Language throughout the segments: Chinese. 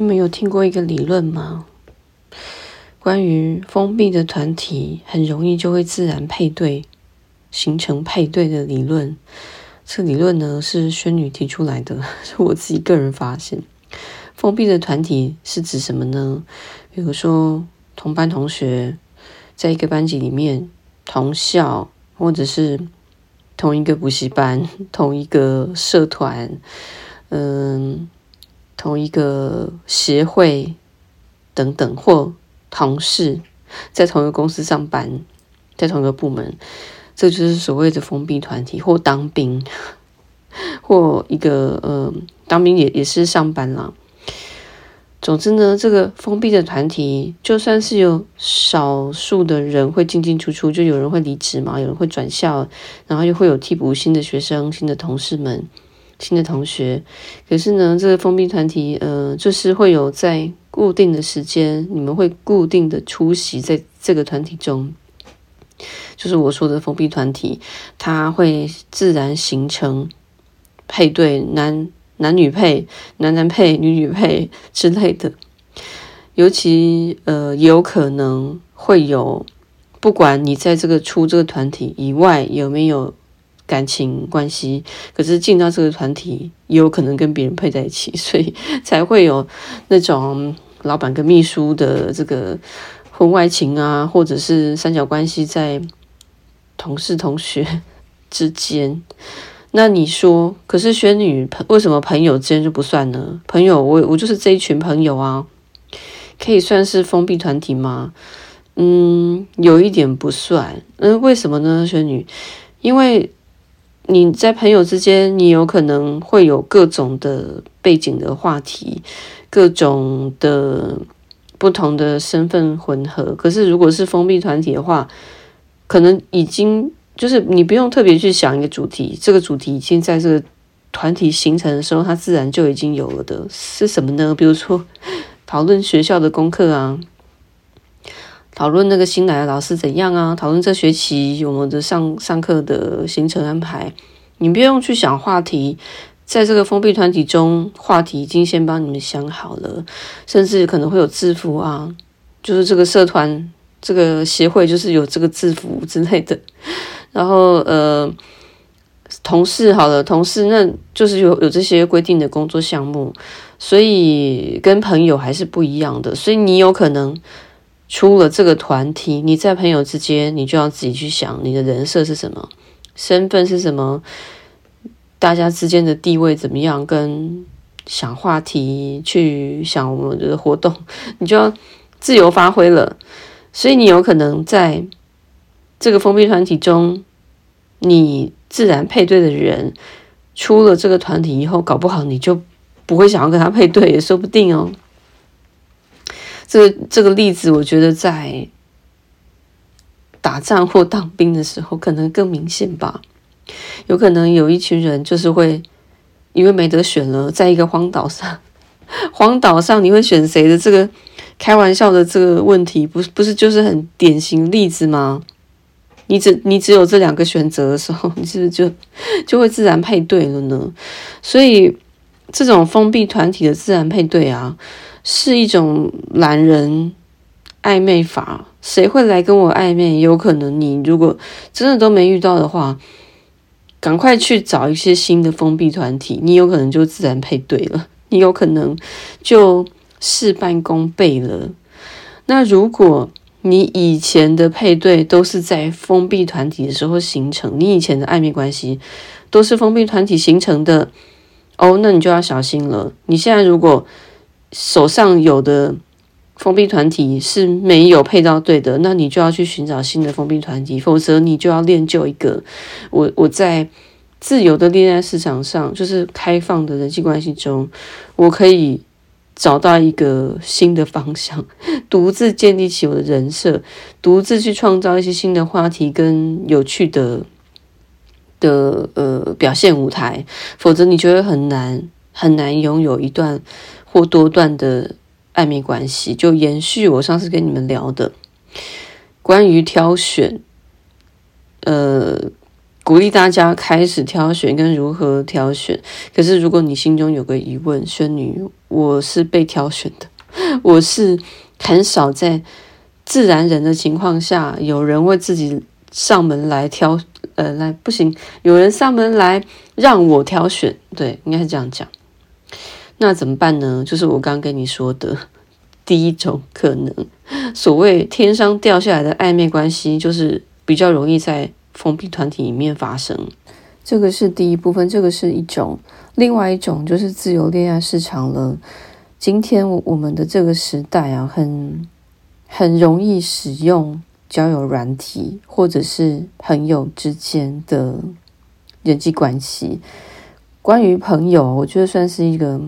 你们有听过一个理论吗？关于封闭的团体很容易就会自然配对，形成配对的理论。这理论呢是轩女提出来的，是我自己个人发现。封闭的团体是指什么呢？比如说同班同学在一个班级里面，同校或者是同一个补习班、同一个社团，嗯。同一个协会等等，或同事在同一个公司上班，在同一个部门，这就是所谓的封闭团体。或当兵，或一个呃，当兵也也是上班啦。总之呢，这个封闭的团体，就算是有少数的人会进进出出，就有人会离职嘛，有人会转校，然后又会有替补新的学生、新的同事们。新的同学，可是呢，这个封闭团体，呃，就是会有在固定的时间，你们会固定的出席在这个团体中，就是我说的封闭团体，它会自然形成配对，男男女配、男男配、女女配之类的，尤其呃，也有可能会有，不管你在这个出这个团体以外有没有。感情关系，可是进到这个团体也有可能跟别人配在一起，所以才会有那种老板跟秘书的这个婚外情啊，或者是三角关系在同事同学之间。那你说，可是轩女为什么朋友之间就不算呢？朋友，我我就是这一群朋友啊，可以算是封闭团体吗？嗯，有一点不算。嗯，为什么呢？轩女，因为。你在朋友之间，你有可能会有各种的背景的话题，各种的不同的身份混合。可是，如果是封闭团体的话，可能已经就是你不用特别去想一个主题，这个主题已经在这个团体形成的时候，它自然就已经有了的。是什么呢？比如说讨论学校的功课啊。讨论那个新来的老师怎样啊？讨论这学期我们的上上课的行程安排。你不用去想话题，在这个封闭团体中，话题已经先帮你们想好了，甚至可能会有制服啊，就是这个社团、这个协会就是有这个制服之类的。然后呃，同事好了，同事那就是有有这些规定的工作项目，所以跟朋友还是不一样的。所以你有可能。出了这个团体，你在朋友之间，你就要自己去想你的人设是什么，身份是什么，大家之间的地位怎么样，跟想话题去想我们的活动，你就要自由发挥了。所以你有可能在这个封闭团体中，你自然配对的人出了这个团体以后，搞不好你就不会想要跟他配对，也说不定哦。这个这个例子，我觉得在打仗或当兵的时候可能更明显吧。有可能有一群人就是会因为没得选了，在一个荒岛上，荒岛上你会选谁的？这个开玩笑的这个问题，不是不是就是很典型例子吗？你只你只有这两个选择的时候，你是不是就就会自然配对了呢？所以这种封闭团体的自然配对啊。是一种懒人暧昧法，谁会来跟我暧昧？有可能你如果真的都没遇到的话，赶快去找一些新的封闭团体，你有可能就自然配对了，你有可能就事半功倍了。那如果你以前的配对都是在封闭团体的时候形成，你以前的暧昧关系都是封闭团体形成的，哦，那你就要小心了。你现在如果手上有的封闭团体是没有配到对的，那你就要去寻找新的封闭团体，否则你就要练就一个。我我在自由的恋爱市场上，就是开放的人际关系中，我可以找到一个新的方向，独自建立起我的人设，独自去创造一些新的话题跟有趣的的呃表现舞台，否则你觉得很难很难拥有一段。或多段的暧昧关系，就延续我上次跟你们聊的关于挑选，呃，鼓励大家开始挑选跟如何挑选。可是，如果你心中有个疑问，轩女，我是被挑选的，我是很少在自然人的情况下，有人为自己上门来挑，呃，来不行，有人上门来让我挑选，对，应该是这样讲。那怎么办呢？就是我刚跟你说的第一种可能，所谓天上掉下来的暧昧关系，就是比较容易在。封闭团体里面发生，这个是第一部分，这个是一种；另外一种就是自由恋爱市场了。今天我们的这个时代啊，很很容易使用交友软体，或者是朋友之间的人际关系。关于朋友，我觉得算是一个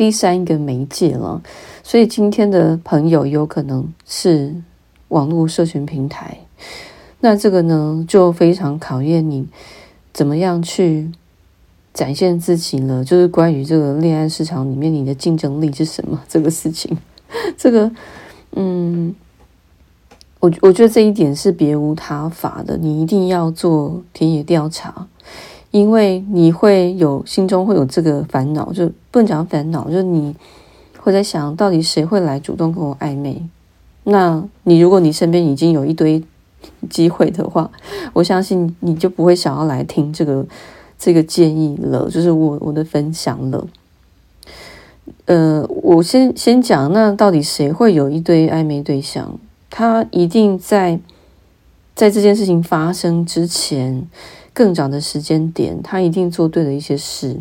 第三个媒介了。所以今天的朋友有可能是网络社群平台。那这个呢，就非常考验你怎么样去展现自己了。就是关于这个恋爱市场里面，你的竞争力是什么？这个事情，这个，嗯，我我觉得这一点是别无他法的。你一定要做田野调查，因为你会有心中会有这个烦恼，就不能讲烦恼，就是你会在想到底谁会来主动跟我暧昧？那你如果你身边已经有一堆。机会的话，我相信你就不会想要来听这个这个建议了，就是我我的分享了。呃，我先先讲，那到底谁会有一堆暧昧对象？他一定在在这件事情发生之前更早的时间点，他一定做对了一些事。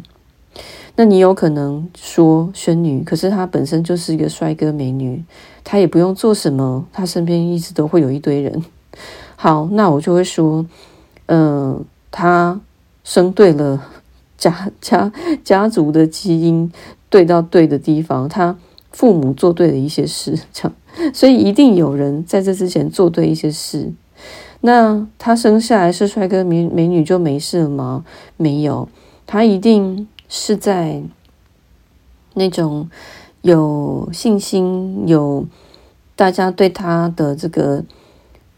那你有可能说宣女，可是他本身就是一个帅哥美女，他也不用做什么，他身边一直都会有一堆人。好，那我就会说，嗯、呃，他生对了家家家族的基因对到对的地方，他父母做对了一些事，这样，所以一定有人在这之前做对一些事。那他生下来是帅哥美美女就没事了吗？没有，他一定是在那种有信心、有大家对他的这个。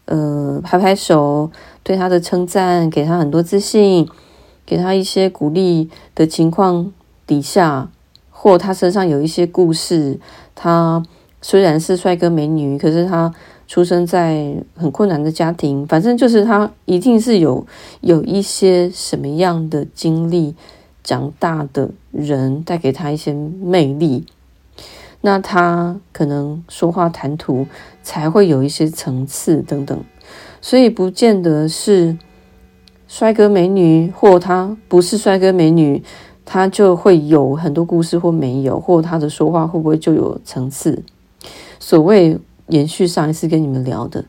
呃，拍拍手，对他的称赞，给他很多自信，给他一些鼓励的情况底下，或他身上有一些故事。他虽然是帅哥美女，可是他出生在很困难的家庭。反正就是他一定是有有一些什么样的经历，长大的人带给他一些魅力。那他可能说话谈吐才会有一些层次等等，所以不见得是帅哥美女，或他不是帅哥美女，他就会有很多故事或没有，或他的说话会不会就有层次？所谓延续上一次跟你们聊的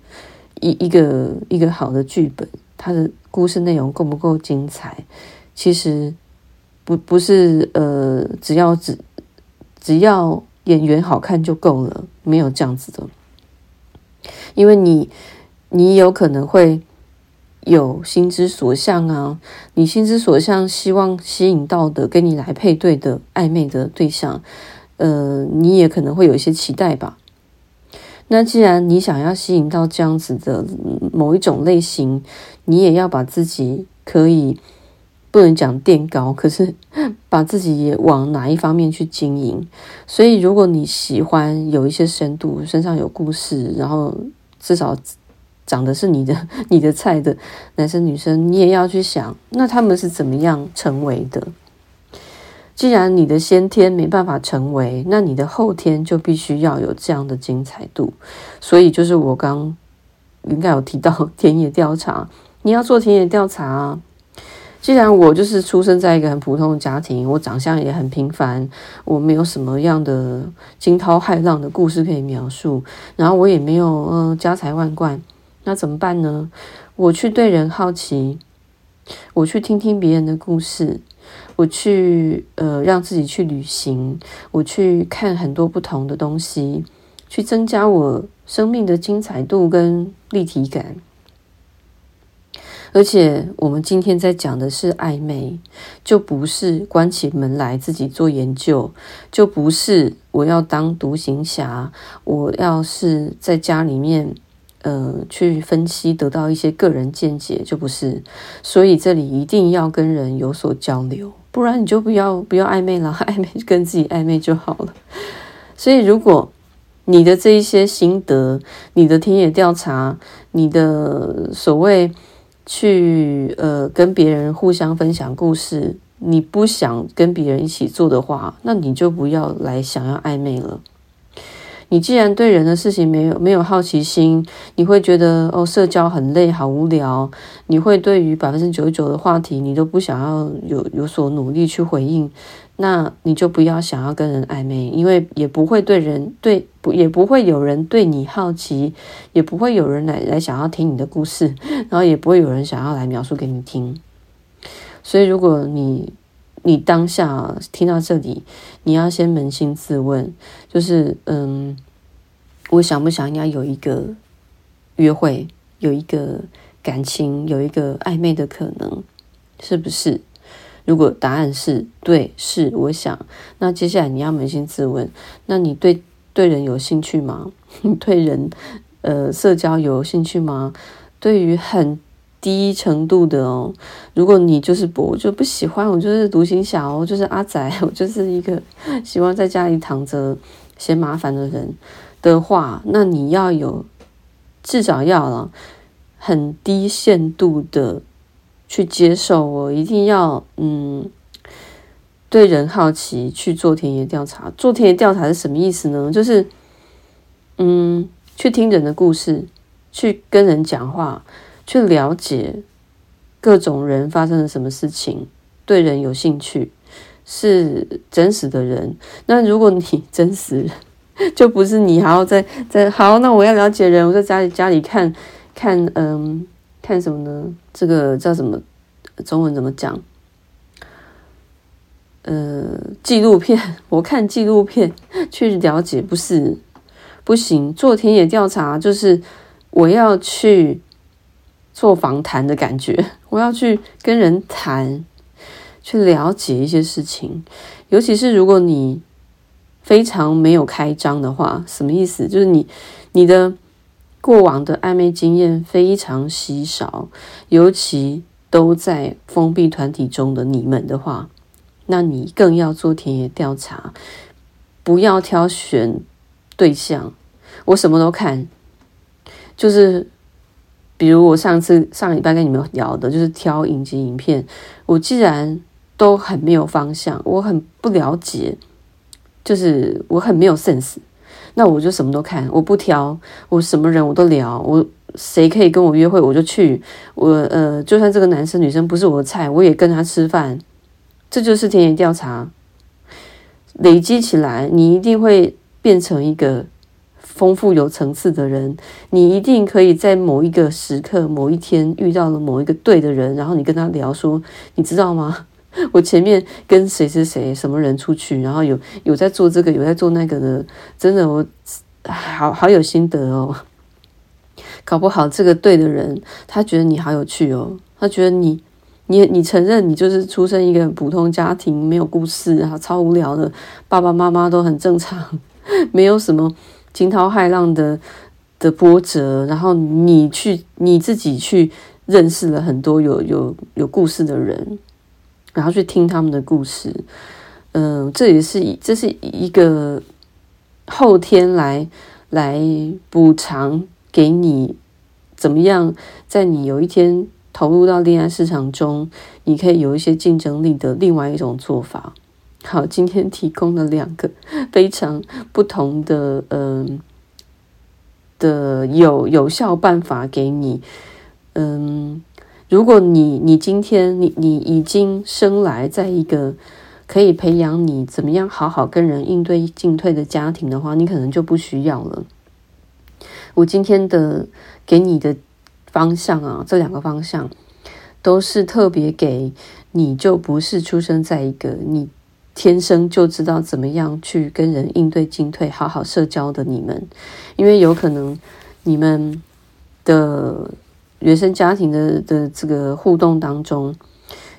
一一个一个好的剧本，它的故事内容够不够精彩？其实不不是呃，只要只只要。演员好看就够了，没有这样子的，因为你，你有可能会有心之所向啊，你心之所向，希望吸引到的跟你来配对的暧昧的对象，呃，你也可能会有一些期待吧。那既然你想要吸引到这样子的某一种类型，你也要把自己可以。不能讲垫高，可是把自己也往哪一方面去经营。所以，如果你喜欢有一些深度，身上有故事，然后至少长得是你的你的菜的男生女生，你也要去想，那他们是怎么样成为的？既然你的先天没办法成为，那你的后天就必须要有这样的精彩度。所以，就是我刚应该有提到田野调查，你要做田野调查啊。既然我就是出生在一个很普通的家庭，我长相也很平凡，我没有什么样的惊涛骇浪的故事可以描述，然后我也没有嗯、呃、家财万贯，那怎么办呢？我去对人好奇，我去听听别人的故事，我去呃让自己去旅行，我去看很多不同的东西，去增加我生命的精彩度跟立体感。而且我们今天在讲的是暧昧，就不是关起门来自己做研究，就不是我要当独行侠，我要是在家里面，呃去分析得到一些个人见解，就不是。所以这里一定要跟人有所交流，不然你就不要不要暧昧了，暧昧跟自己暧昧就好了。所以如果你的这一些心得，你的田野调查，你的所谓去呃跟别人互相分享故事，你不想跟别人一起做的话，那你就不要来想要暧昧了。你既然对人的事情没有没有好奇心，你会觉得哦社交很累好无聊，你会对于百分之九十九的话题你都不想要有有所努力去回应。那你就不要想要跟人暧昧，因为也不会对人对不也不会有人对你好奇，也不会有人来来想要听你的故事，然后也不会有人想要来描述给你听。所以，如果你你当下听到这里，你要先扪心自问，就是嗯，我想不想要有一个约会，有一个感情，有一个暧昧的可能，是不是？如果答案是对，是我想，那接下来你要扪心自问，那你对对人有兴趣吗？你 对人呃社交有兴趣吗？对于很低程度的哦，如果你就是不，我就不喜欢，我就是独行侠，我就是阿宅，我就是一个喜欢在家里躺着嫌麻烦的人的话，那你要有至少要了很低限度的。去接受，我一定要嗯，对人好奇，去做田野调查。做田野调查是什么意思呢？就是嗯，去听人的故事，去跟人讲话，去了解各种人发生了什么事情，对人有兴趣，是真实的人。那如果你 真实，就不是你还要在在好，那我要了解人，我在家里家里看看嗯。看什么呢？这个叫什么？中文怎么讲？呃，纪录片。我看纪录片去了解，不是不行。做田野调查就是我要去做访谈的感觉，我要去跟人谈，去了解一些事情。尤其是如果你非常没有开张的话，什么意思？就是你你的。过往的暧昧经验非常稀少，尤其都在封闭团体中的你们的话，那你更要做田野调查，不要挑选对象。我什么都看，就是比如我上次上礼拜跟你们聊的，就是挑影集影片。我既然都很没有方向，我很不了解，就是我很没有 sense。那我就什么都看，我不挑，我什么人我都聊，我谁可以跟我约会我就去，我呃，就算这个男生女生不是我的菜，我也跟他吃饭，这就是田野调查。累积起来，你一定会变成一个丰富有层次的人，你一定可以在某一个时刻、某一天遇到了某一个对的人，然后你跟他聊说，你知道吗？我前面跟谁谁谁，什么人出去，然后有有在做这个，有在做那个的，真的我好好有心得哦。搞不好这个对的人，他觉得你好有趣哦，他觉得你你你承认你就是出生一个普通家庭，没有故事啊，超无聊的，爸爸妈妈都很正常，没有什么惊涛骇浪的的波折，然后你去你自己去认识了很多有有有故事的人。然后去听他们的故事，嗯、这也是这是一个后天来来补偿给你怎么样，在你有一天投入到恋爱市场中，你可以有一些竞争力的另外一种做法。好，今天提供了两个 非常不同的嗯、呃、的有有效办法给你，嗯。如果你你今天你你已经生来在一个可以培养你怎么样好好跟人应对进退的家庭的话，你可能就不需要了。我今天的给你的方向啊，这两个方向都是特别给你就不是出生在一个你天生就知道怎么样去跟人应对进退、好好社交的你们，因为有可能你们的。原生家庭的的这个互动当中，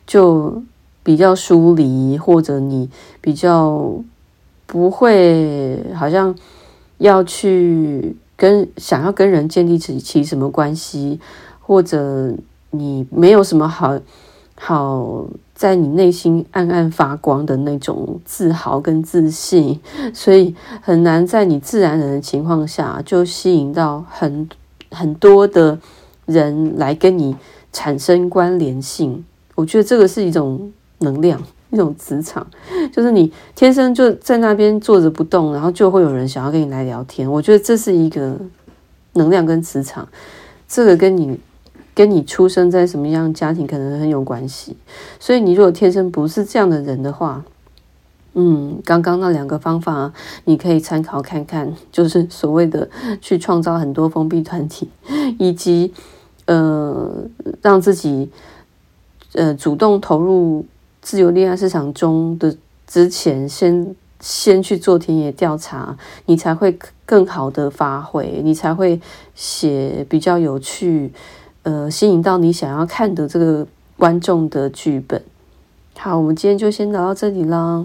就比较疏离，或者你比较不会，好像要去跟想要跟人建立起起什么关系，或者你没有什么好好在你内心暗暗发光的那种自豪跟自信，所以很难在你自然人的情况下就吸引到很很多的人来跟你产生关联性。我觉得这个是一种能量。一种磁场，就是你天生就在那边坐着不动，然后就会有人想要跟你来聊天。我觉得这是一个能量跟磁场，这个跟你跟你出生在什么样家庭可能很有关系。所以你如果天生不是这样的人的话，嗯，刚刚那两个方法你可以参考看看，就是所谓的去创造很多封闭团体，以及呃让自己呃主动投入。自由恋爱市场中的之前，先先去做田野调查，你才会更好的发挥，你才会写比较有趣，呃，吸引到你想要看的这个观众的剧本。好，我们今天就先聊到这里啦。